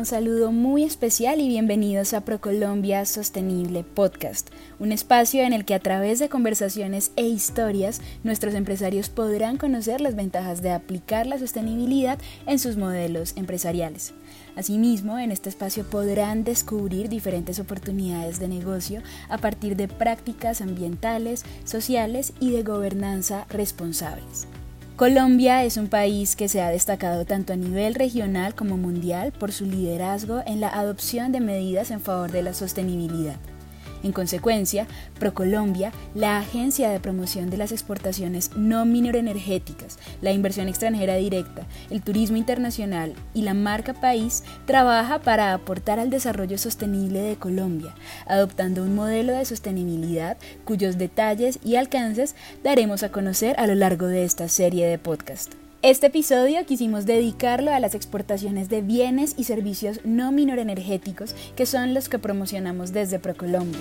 un saludo muy especial y bienvenidos a ProColombia Sostenible Podcast, un espacio en el que a través de conversaciones e historias nuestros empresarios podrán conocer las ventajas de aplicar la sostenibilidad en sus modelos empresariales. Asimismo, en este espacio podrán descubrir diferentes oportunidades de negocio a partir de prácticas ambientales, sociales y de gobernanza responsables. Colombia es un país que se ha destacado tanto a nivel regional como mundial por su liderazgo en la adopción de medidas en favor de la sostenibilidad. En consecuencia, ProColombia, la agencia de promoción de las exportaciones no mineroenergéticas, la inversión extranjera directa, el turismo internacional y la marca país, trabaja para aportar al desarrollo sostenible de Colombia, adoptando un modelo de sostenibilidad cuyos detalles y alcances daremos a conocer a lo largo de esta serie de podcast. Este episodio quisimos dedicarlo a las exportaciones de bienes y servicios no minorenergéticos, que son los que promocionamos desde ProColombia.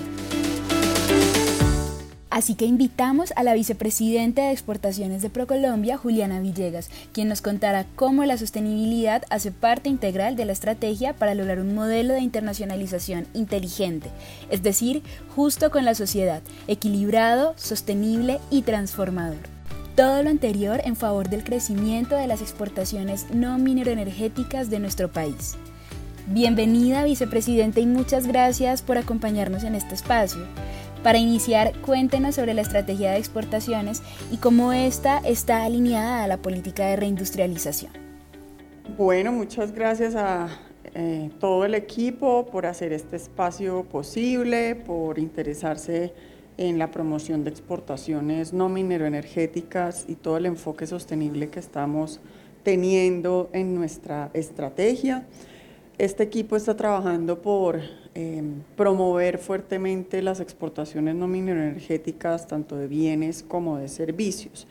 Así que invitamos a la vicepresidenta de Exportaciones de ProColombia, Juliana Villegas, quien nos contará cómo la sostenibilidad hace parte integral de la estrategia para lograr un modelo de internacionalización inteligente, es decir, justo con la sociedad, equilibrado, sostenible y transformador. Todo lo anterior en favor del crecimiento de las exportaciones no mineroenergéticas de nuestro país. Bienvenida, vicepresidente, y muchas gracias por acompañarnos en este espacio. Para iniciar, cuéntenos sobre la estrategia de exportaciones y cómo esta está alineada a la política de reindustrialización. Bueno, muchas gracias a eh, todo el equipo por hacer este espacio posible, por interesarse en la promoción de exportaciones no mineroenergéticas y todo el enfoque sostenible que estamos teniendo en nuestra estrategia. Este equipo está trabajando por em, promover fuertemente las exportaciones no mineroenergéticas, tanto de bienes como de servicios.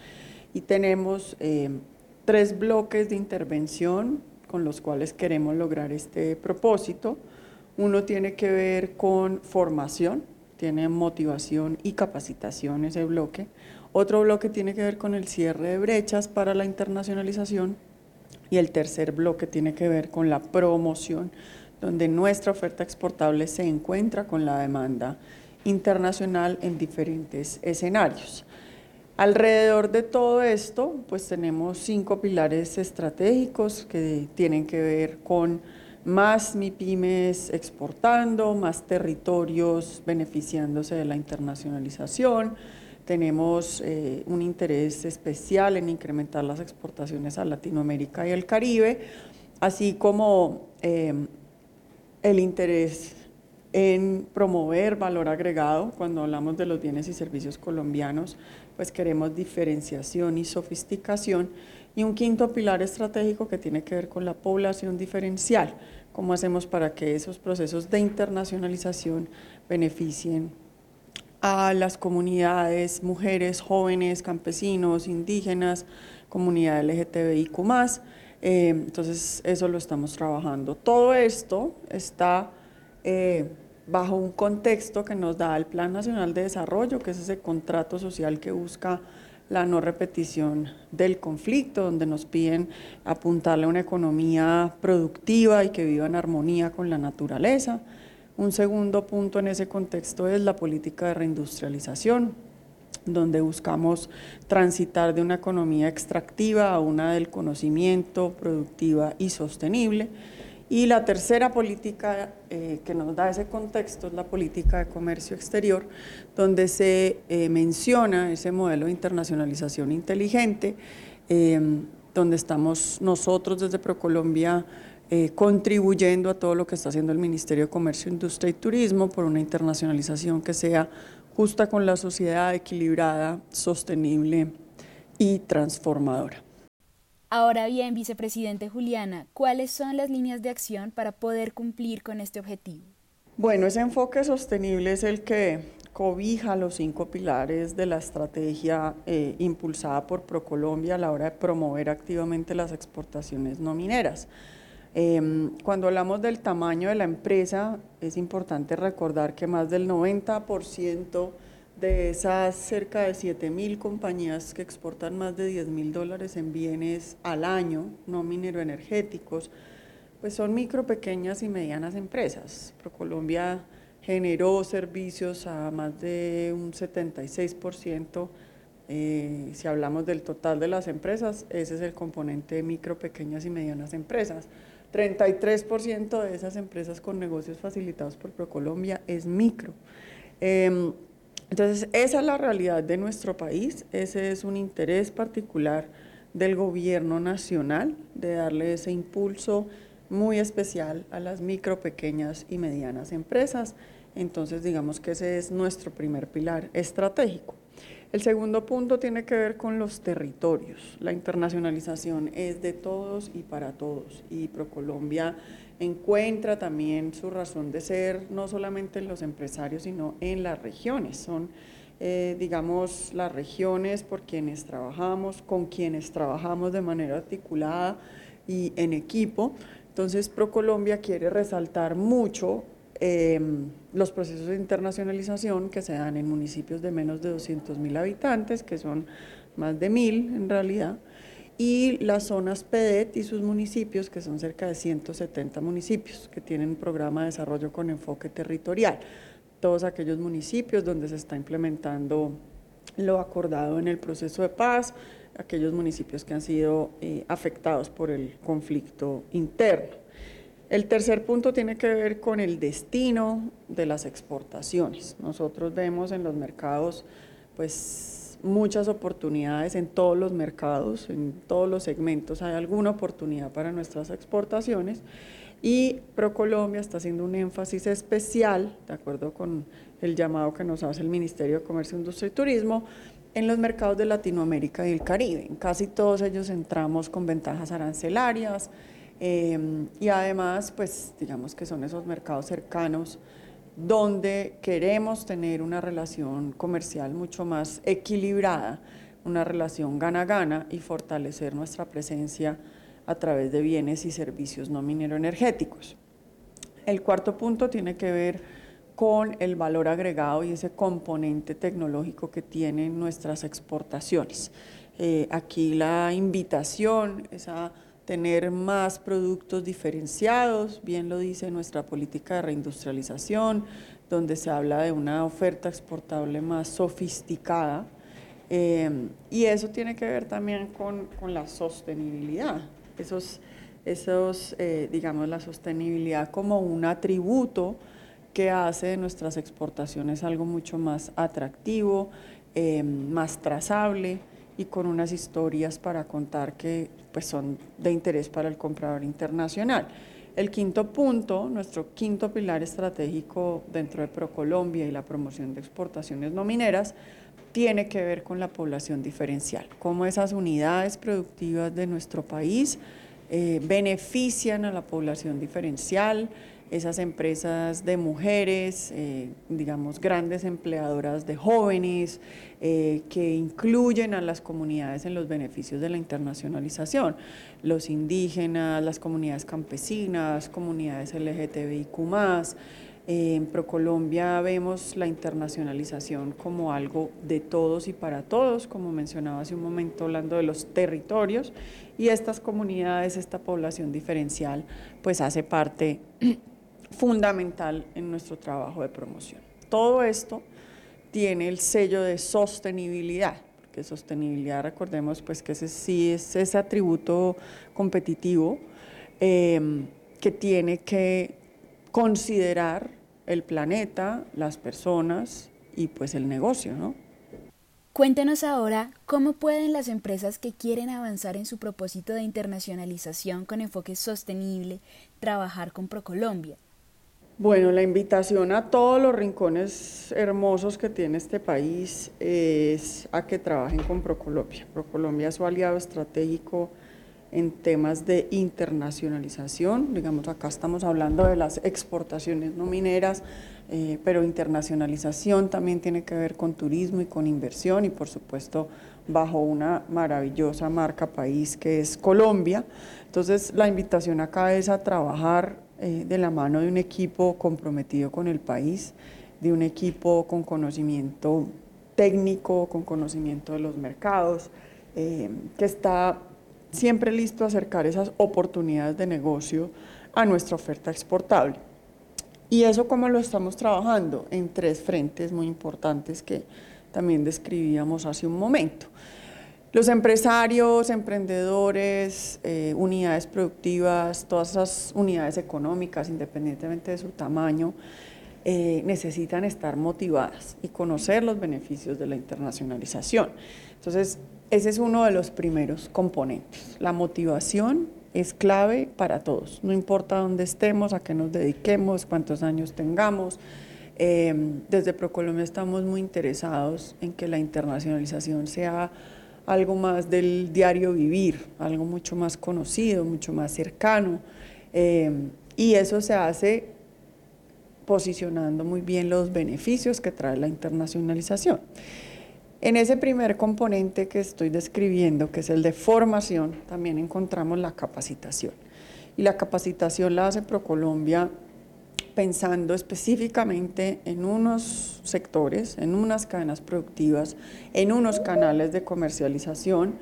Y tenemos em, tres bloques de intervención con los cuales queremos lograr este propósito. Uno tiene que ver con formación, tiene motivación y capacitación ese bloque. Otro bloque tiene que ver con el cierre de brechas para la internacionalización y el tercer bloque tiene que ver con la promoción, donde nuestra oferta exportable se encuentra con la demanda internacional en diferentes escenarios. Alrededor de todo esto, pues tenemos cinco pilares estratégicos que tienen que ver con más MIPIMES exportando, más territorios beneficiándose de la internacionalización. Tenemos eh, un interés especial en incrementar las exportaciones a Latinoamérica y el Caribe, así como eh, el interés en promover valor agregado. Cuando hablamos de los bienes y servicios colombianos, pues queremos diferenciación y sofisticación. Y un quinto pilar estratégico que tiene que ver con la población diferencial cómo hacemos para que esos procesos de internacionalización beneficien a las comunidades, mujeres, jóvenes, campesinos, indígenas, comunidad LGTBIQ+. Eh, entonces, eso lo estamos trabajando. Todo esto está eh, bajo un contexto que nos da el Plan Nacional de Desarrollo, que es ese contrato social que busca la no repetición del conflicto, donde nos piden apuntarle a una economía productiva y que viva en armonía con la naturaleza. Un segundo punto en ese contexto es la política de reindustrialización, donde buscamos transitar de una economía extractiva a una del conocimiento, productiva y sostenible. Y la tercera política eh, que nos da ese contexto es la política de comercio exterior, donde se eh, menciona ese modelo de internacionalización inteligente, em, donde estamos nosotros desde ProColombia eh, contribuyendo a todo lo que está haciendo el Ministerio de Comercio, Industria y Turismo por una internacionalización que sea justa con la sociedad, equilibrada, sostenible y transformadora. Ahora bien, vicepresidente Juliana, ¿cuáles son las líneas de acción para poder cumplir con este objetivo? Bueno, ese enfoque sostenible es el que cobija los cinco pilares de la estrategia eh, impulsada por ProColombia a la hora de promover activamente las exportaciones no mineras. Em, cuando hablamos del tamaño de la empresa, es importante recordar que más del 90% de esas cerca de 7 mil compañías que exportan más de 10 mil dólares en bienes al año, no mineroenergéticos, Pues son micro, pequeñas y medianas empresas. ProColombia generó servicios a más de un 76%. Eh, si hablamos del total de las empresas, ese es el componente de micro, pequeñas y medianas empresas. 33% de esas empresas con negocios facilitados por ProColombia es micro. Em, entonces, esa es la realidad de nuestro país, ese es un interés particular del gobierno nacional de darle ese impulso muy especial a las micro, pequeñas y medianas empresas. Entonces, digamos que ese es nuestro primer pilar estratégico. El segundo punto tiene que ver con los territorios. La internacionalización es de todos y para todos. Y ProColombia encuentra también su razón de ser, no solamente en los empresarios, sino en las regiones. Son, eh, digamos, las regiones por quienes trabajamos, con quienes trabajamos de manera articulada y en equipo. Entonces, ProColombia quiere resaltar mucho Em, los procesos de internacionalización que se dan en municipios de menos de 200 mil habitantes, que son más de mil en realidad, y las zonas PEDET y sus municipios, que son cerca de 170 municipios, que tienen un programa de desarrollo con enfoque territorial. Todos aquellos municipios donde se está implementando lo acordado en el proceso de paz, aquellos municipios que han sido eh, afectados por el conflicto interno. El tercer punto tiene que ver con el destino de las exportaciones. Nosotros vemos en los mercados pues muchas oportunidades en todos los mercados, en todos los segmentos hay alguna oportunidad para nuestras exportaciones y ProColombia está haciendo un énfasis especial, de acuerdo con el llamado que nos hace el Ministerio de Comercio, Industria y Turismo, en los mercados de Latinoamérica y el Caribe. En casi todos ellos entramos con ventajas arancelarias, Em, y además, pues digamos que son esos mercados cercanos donde queremos tener una relación comercial mucho más equilibrada, una relación gana-gana y fortalecer nuestra presencia a través de bienes y servicios no minero-energéticos. El cuarto punto tiene que ver con el valor agregado y ese componente tecnológico que tienen nuestras exportaciones. Eh, aquí la invitación, esa tener más productos diferenciados, bien lo dice nuestra política de reindustrialización, donde se habla de una oferta exportable más sofisticada. Eh, y eso tiene que ver también con, con la sostenibilidad, esos, esos eh, digamos, la sostenibilidad como un atributo que hace de nuestras exportaciones algo mucho más atractivo, eh, más trazable y con unas historias para contar que pues, son de interés para el comprador internacional. El quinto punto, nuestro quinto pilar estratégico dentro de ProColombia y la promoción de exportaciones no mineras, tiene que ver con la población diferencial, cómo esas unidades productivas de nuestro país eh, benefician a la población diferencial, esas empresas de mujeres, eh, digamos, grandes empleadoras de jóvenes, eh, que incluyen a las comunidades en los beneficios de la internacionalización, los indígenas, las comunidades campesinas, comunidades LGTBIQ+. En ProColombia vemos la internacionalización como algo de todos y para todos, como mencionaba hace un momento hablando de los territorios, y estas comunidades, esta población diferencial, pues hace parte fundamental en nuestro trabajo de promoción. Todo esto tiene el sello de sostenibilidad, porque sostenibilidad, recordemos, pues que ese sí es ese atributo competitivo em, que tiene que considerar el planeta, las personas y pues el negocio, ¿no? Cuéntenos ahora cómo pueden las empresas que quieren avanzar en su propósito de internacionalización con enfoque sostenible trabajar con ProColombia. Bueno, la invitación a todos los rincones hermosos que tiene este país es a que trabajen con ProColombia. ProColombia es su aliado estratégico en temas de internacionalización. Digamos, acá estamos hablando de las exportaciones no mineras, eh, pero internacionalización también tiene que ver con turismo y con inversión y por supuesto bajo una maravillosa marca país que es Colombia. Entonces, la invitación acá es a trabajar eh, de la mano de un equipo comprometido con el país, de un equipo con conocimiento técnico, con conocimiento de los mercados, eh, que está siempre listo a acercar esas oportunidades de negocio a nuestra oferta exportable. ¿Y eso cómo lo estamos trabajando? En tres frentes muy importantes que también describíamos hace un momento. Los empresarios, emprendedores, eh, unidades productivas, todas esas unidades económicas, independientemente de su tamaño, eh, necesitan estar motivadas y conocer los beneficios de la internacionalización. Entonces, ese es uno de los primeros componentes. La motivación es clave para todos, no importa dónde estemos, a qué nos dediquemos, cuántos años tengamos. Eh, desde Procolombia estamos muy interesados en que la internacionalización sea algo más del diario vivir, algo mucho más conocido, mucho más cercano. Eh, y eso se hace posicionando muy bien los beneficios que trae la internacionalización. En ese primer componente que estoy describiendo, que es el de formación, también encontramos la capacitación. Y la capacitación la hace ProColombia pensando específicamente en unos sectores, en unas cadenas productivas, en unos canales de comercialización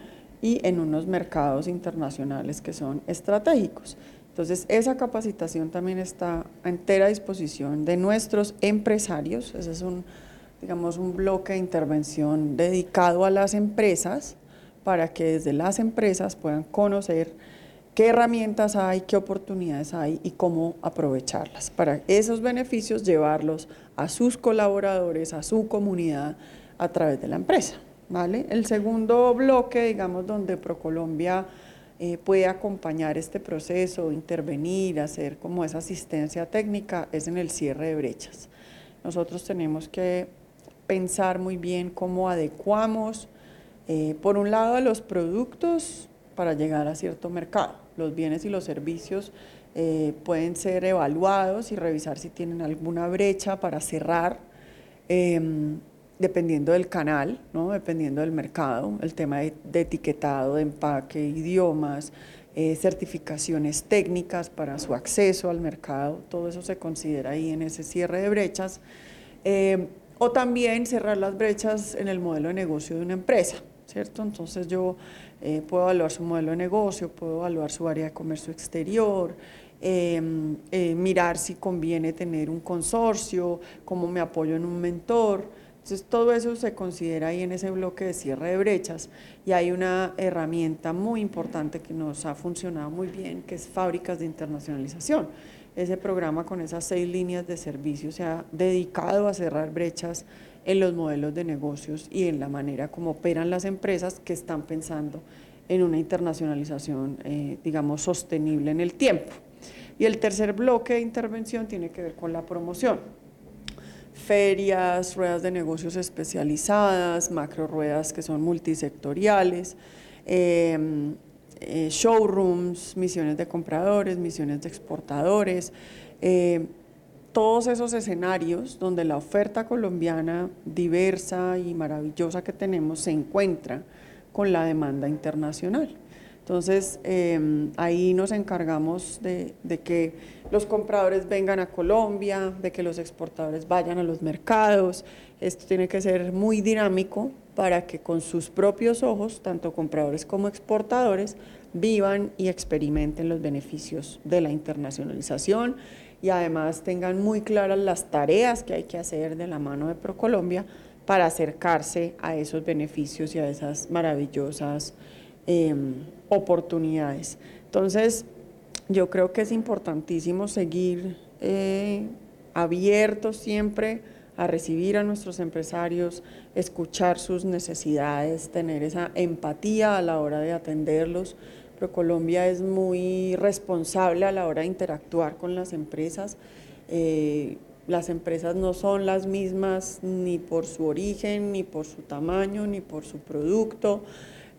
y en unos mercados internacionales que son estratégicos. Entonces, esa capacitación también está a entera disposición de nuestros empresarios. Ese es un, digamos, un bloque de intervención dedicado a las empresas para que desde las empresas puedan conocer qué herramientas hay, qué oportunidades hay y cómo aprovecharlas para esos beneficios llevarlos a sus colaboradores, a su comunidad a través de la empresa. ¿vale? El segundo bloque, digamos, donde ProColombia eh, puede acompañar este proceso, intervenir, hacer como esa asistencia técnica, es en el cierre de brechas. Nosotros tenemos que pensar muy bien cómo adecuamos, eh, por un lado, los productos para llegar a cierto mercado los bienes y los servicios eh, pueden ser evaluados y revisar si tienen alguna brecha para cerrar, em, dependiendo del canal, ¿no? dependiendo del mercado, el tema de, etiquetado, de empaque, idiomas, eh, certificaciones técnicas para su acceso al mercado, todo eso se considera ahí en ese cierre de brechas. Em, o también cerrar las brechas en el modelo de negocio de una empresa, ¿cierto? Entonces yo eh, puedo evaluar su modelo de negocio, puedo evaluar su área de comercio exterior, em, eh, mirar si conviene tener un consorcio, cómo me apoyo en un mentor. Entonces todo eso se considera ahí en ese bloque de cierre de brechas y hay una herramienta muy importante que nos ha funcionado muy bien, que es fábricas de internacionalización. Ese programa con esas seis líneas de servicio se ha dedicado a cerrar brechas en los modelos de negocios y en la manera como operan las empresas que están pensando en una internacionalización, eh, digamos, sostenible en el tiempo. Y el tercer bloque de intervención tiene que ver con la promoción. Ferias, ruedas de negocios especializadas, macro ruedas que son multisectoriales, em, eh, showrooms, misiones de compradores, misiones de exportadores, eh, todos esos escenarios donde la oferta colombiana diversa y maravillosa que tenemos se encuentra con la demanda internacional. Entonces, em, ahí nos encargamos de, de, que los compradores vengan a Colombia, de que los exportadores vayan a los mercados. Esto tiene que ser muy dinámico para que con sus propios ojos, tanto compradores como exportadores, vivan y experimenten los beneficios de la internacionalización y además tengan muy claras las tareas que hay que hacer de la mano de ProColombia para acercarse a esos beneficios y a esas maravillosas em, oportunidades. Entonces, yo creo que es importantísimo seguir eh, abiertos siempre a recibir a nuestros empresarios, escuchar sus necesidades, tener esa empatía a la hora de atenderlos, Colombia es muy responsable a la hora de interactuar con las empresas. Eh, las empresas no son las mismas ni por su origen, ni por su tamaño, ni por su producto,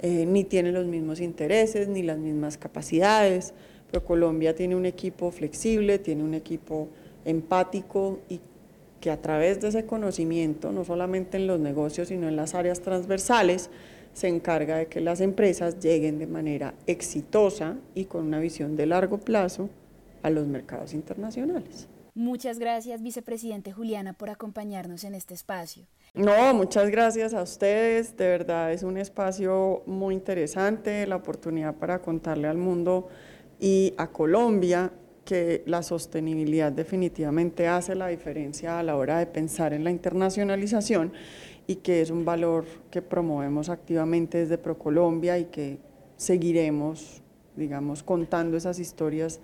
eh, ni tienen los mismos intereses, ni las mismas capacidades. Pero Colombia tiene un equipo flexible, tiene un equipo empático y que a través de ese conocimiento, no solamente en los negocios, sino en las áreas transversales, se encarga de que las empresas lleguen de manera exitosa y con una visión de largo plazo a los mercados internacionales. Muchas gracias, vicepresidente Juliana, por acompañarnos en este espacio. No, muchas gracias a ustedes. De verdad es un espacio muy interesante, la oportunidad para contarle al mundo y a Colombia que la sostenibilidad definitivamente hace la diferencia a la hora de pensar en la internacionalización y que es un valor que promovemos activamente desde ProColombia y que seguiremos, digamos, contando esas historias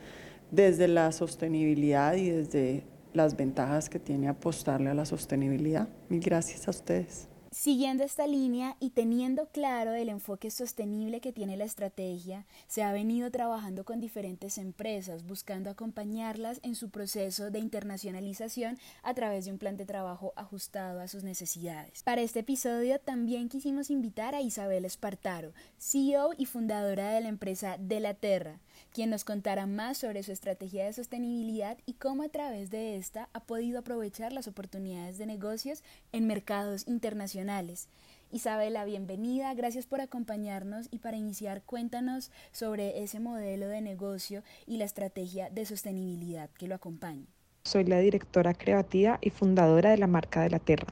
desde la sostenibilidad y desde las ventajas que tiene apostarle a la sostenibilidad. Mil gracias a ustedes. Siguiendo esta línea y teniendo claro el enfoque sostenible que tiene la estrategia, se ha venido trabajando con diferentes empresas, buscando acompañarlas en su proceso de internacionalización a través de un plan de trabajo ajustado a sus necesidades. Para este episodio también quisimos invitar a Isabel Espartaro, CEO y fundadora de la empresa De la Terra, quien nos contará más sobre su estrategia de sostenibilidad y cómo a través de esta ha podido aprovechar las oportunidades de negocios en mercados internacionales. Isabela, bienvenida, gracias por acompañarnos y para iniciar cuéntanos sobre ese modelo de negocio y la estrategia de sostenibilidad que lo acompaña. Soy la directora creativa y fundadora de la marca De la Tierra.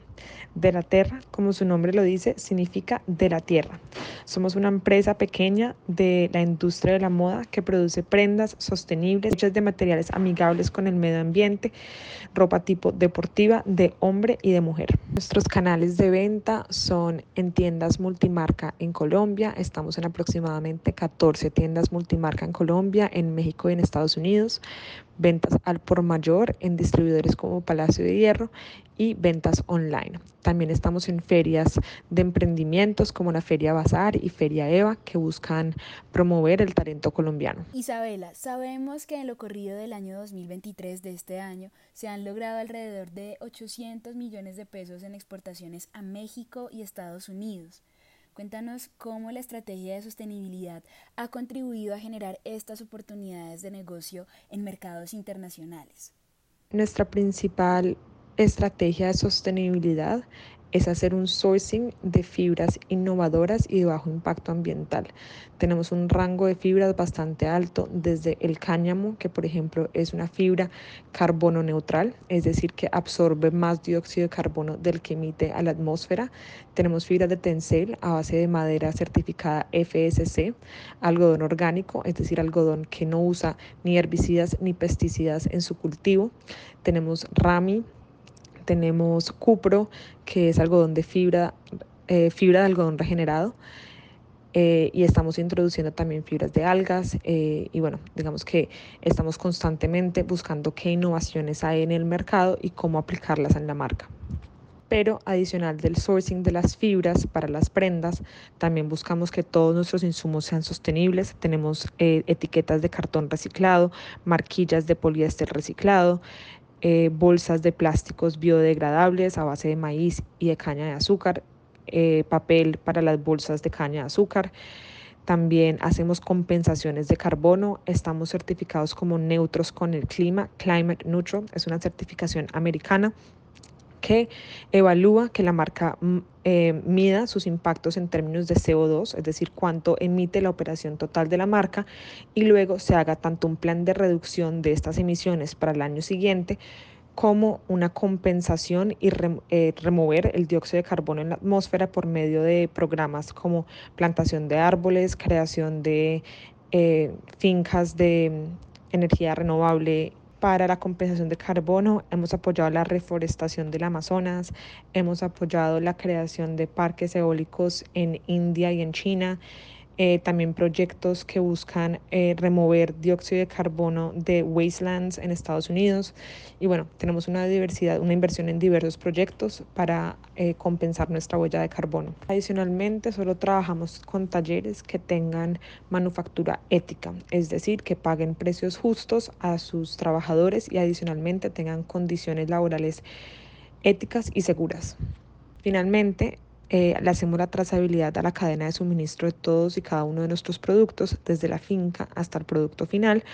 De la Tierra, como su nombre lo dice, significa de la tierra. Somos una empresa pequeña de la industria de la moda que produce prendas sostenibles, hechas de materiales amigables con el medio ambiente, ropa tipo deportiva de hombre y de mujer. Nuestros canales de venta son en tiendas multimarca en Colombia. Estamos en aproximadamente 14 tiendas multimarca en Colombia, en México y en Estados Unidos ventas al por mayor en distribuidores como Palacio de Hierro y ventas online. También estamos en ferias de emprendimientos como la Feria Bazar y Feria Eva que buscan promover el talento colombiano. Isabela, sabemos que en lo corrido del año 2023 de este año se han logrado alrededor de 800 millones de pesos en exportaciones a México y Estados Unidos. Cuéntanos cómo la estrategia de sostenibilidad ha contribuido a generar estas oportunidades de negocio en mercados internacionales. Nuestra principal estrategia de sostenibilidad es hacer un sourcing de fibras innovadoras y de bajo impacto ambiental. Tenemos un rango de fibras bastante alto, desde el cáñamo, que por ejemplo es una fibra carbono neutral, es decir, que absorbe más dióxido de carbono del que emite a la atmósfera. Tenemos fibras de tencel a base de madera certificada FSC, algodón orgánico, es decir, algodón que no usa ni herbicidas ni pesticidas en su cultivo. Tenemos rami, tenemos cupro, que es algodón de fibra, eh, fibra de algodón regenerado. Eh, y estamos introduciendo también fibras de algas eh, y bueno, digamos que estamos constantemente buscando qué innovaciones hay en el mercado y cómo aplicarlas en la marca. Pero adicional del sourcing de las fibras para las prendas, también buscamos que todos nuestros insumos sean sostenibles. Tenemos etiquetas de cartón reciclado, marquillas de poliéster reciclado, eh, bolsas de plásticos biodegradables a base de maíz y de caña de azúcar, eh, papel para las bolsas de caña de azúcar. También hacemos compensaciones de carbono. Estamos certificados como neutros con el clima. Climate Neutral es una certificación americana que evalúa que la marca mm, eh, mida sus impactos en términos de CO2, es decir, cuánto emite la operación total de la marca, y luego se haga tanto un plan de reducción de estas emisiones para el año siguiente como una compensación y eh, remover el dióxido de carbono en la atmósfera por medio de programas como plantación de árboles, creación de eh, fincas de mm, energía renovable para la compensación de carbono, hemos apoyado la reforestación del Amazonas, hemos apoyado la creación de parques eólicos en India y en China, eh, también proyectos que buscan eh, remover dióxido de carbono de wastelands en Estados Unidos. Y bueno, tenemos una diversidad, una inversión en diversos proyectos para eh, compensar nuestra huella de carbono. Adicionalmente, solo trabajamos con talleres que tengan manufactura ética, es decir, que paguen precios justos a sus trabajadores y adicionalmente tengan condiciones laborales éticas y seguras. Finalmente, eh, le hacemos la trazabilidad a la cadena de suministro de todos y cada uno de nuestros productos, desde la finca hasta el producto final.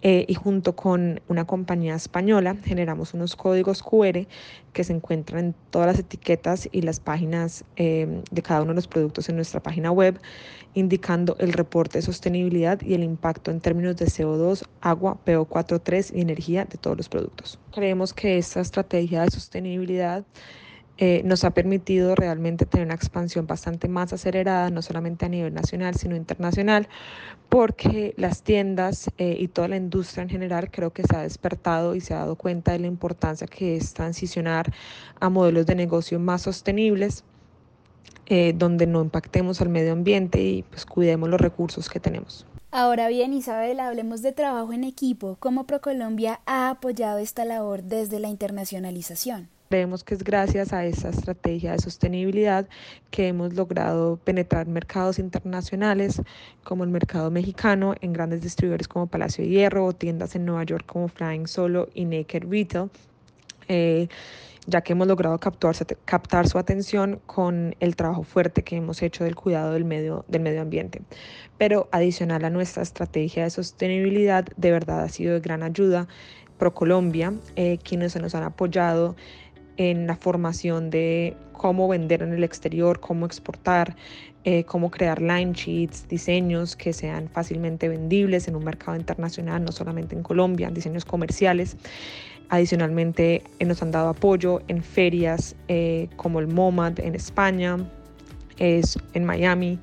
Eh, y junto con una compañía española generamos unos códigos QR que se encuentran en todas las etiquetas y las páginas eh, de cada uno de los productos en nuestra página web, indicando el reporte de sostenibilidad y el impacto en términos de CO2, agua, PO4.3 y energía de todos los productos. Creemos que esta estrategia de sostenibilidad eh, nos ha permitido realmente tener una expansión bastante más acelerada, no solamente a nivel nacional, sino internacional, porque las tiendas eh, y toda la industria en general creo que se ha despertado y se ha dado cuenta de la importancia que es transicionar a modelos de negocio más sostenibles. Eh, donde no impactemos al medio ambiente y pues cuidemos los recursos que tenemos. Ahora bien, Isabel, hablemos de trabajo en equipo. ¿Cómo ProColombia ha apoyado esta labor desde la internacionalización? Creemos que es gracias a esa estrategia de sostenibilidad que hemos logrado penetrar mercados internacionales como el mercado mexicano en grandes distribuidores como Palacio de Hierro o tiendas en Nueva York como Flying Solo y Naked Retail. Eh, ya que hemos logrado captar, captar su atención con el trabajo fuerte que hemos hecho del cuidado del medio, del medio ambiente. Pero adicional a nuestra estrategia de sostenibilidad, de verdad ha sido de gran ayuda ProColombia, eh, quienes se nos han apoyado en la formación de cómo vender en el exterior, cómo exportar, eh, cómo crear line sheets, diseños que sean fácilmente vendibles en un mercado internacional, no solamente en Colombia, diseños comerciales. Adicionalmente eh, nos han dado apoyo en ferias eh, como el MoMAD en España, es en Miami.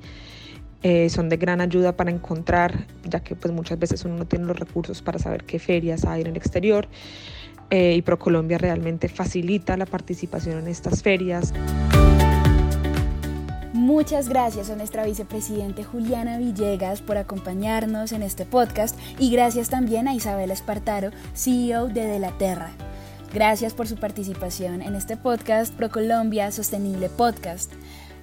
son de gran ayuda para encontrar, ya que pues muchas veces uno no tiene los recursos para saber qué ferias hay en el exterior eh, y ProColombia realmente facilita la participación en estas ferias. Muchas gracias a nuestra vicepresidente Juliana Villegas por acompañarnos en este podcast y gracias también a Isabela Espartaro, CEO de De la Terra. Gracias por su participación en este podcast ProColombia Sostenible Podcast.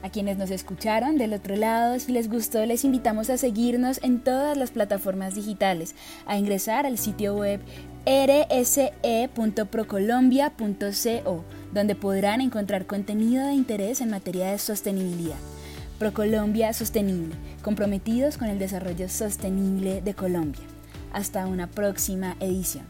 A quienes nos escucharon del otro lado, si les gustó, les invitamos a seguirnos en todas las plataformas digitales, a ingresar al sitio web rse.procolombia.co, donde podrán encontrar contenido de interés en materia de sostenibilidad. Procolombia Sostenible, comprometidos con el desarrollo sostenible de Colombia. Hasta una próxima edición.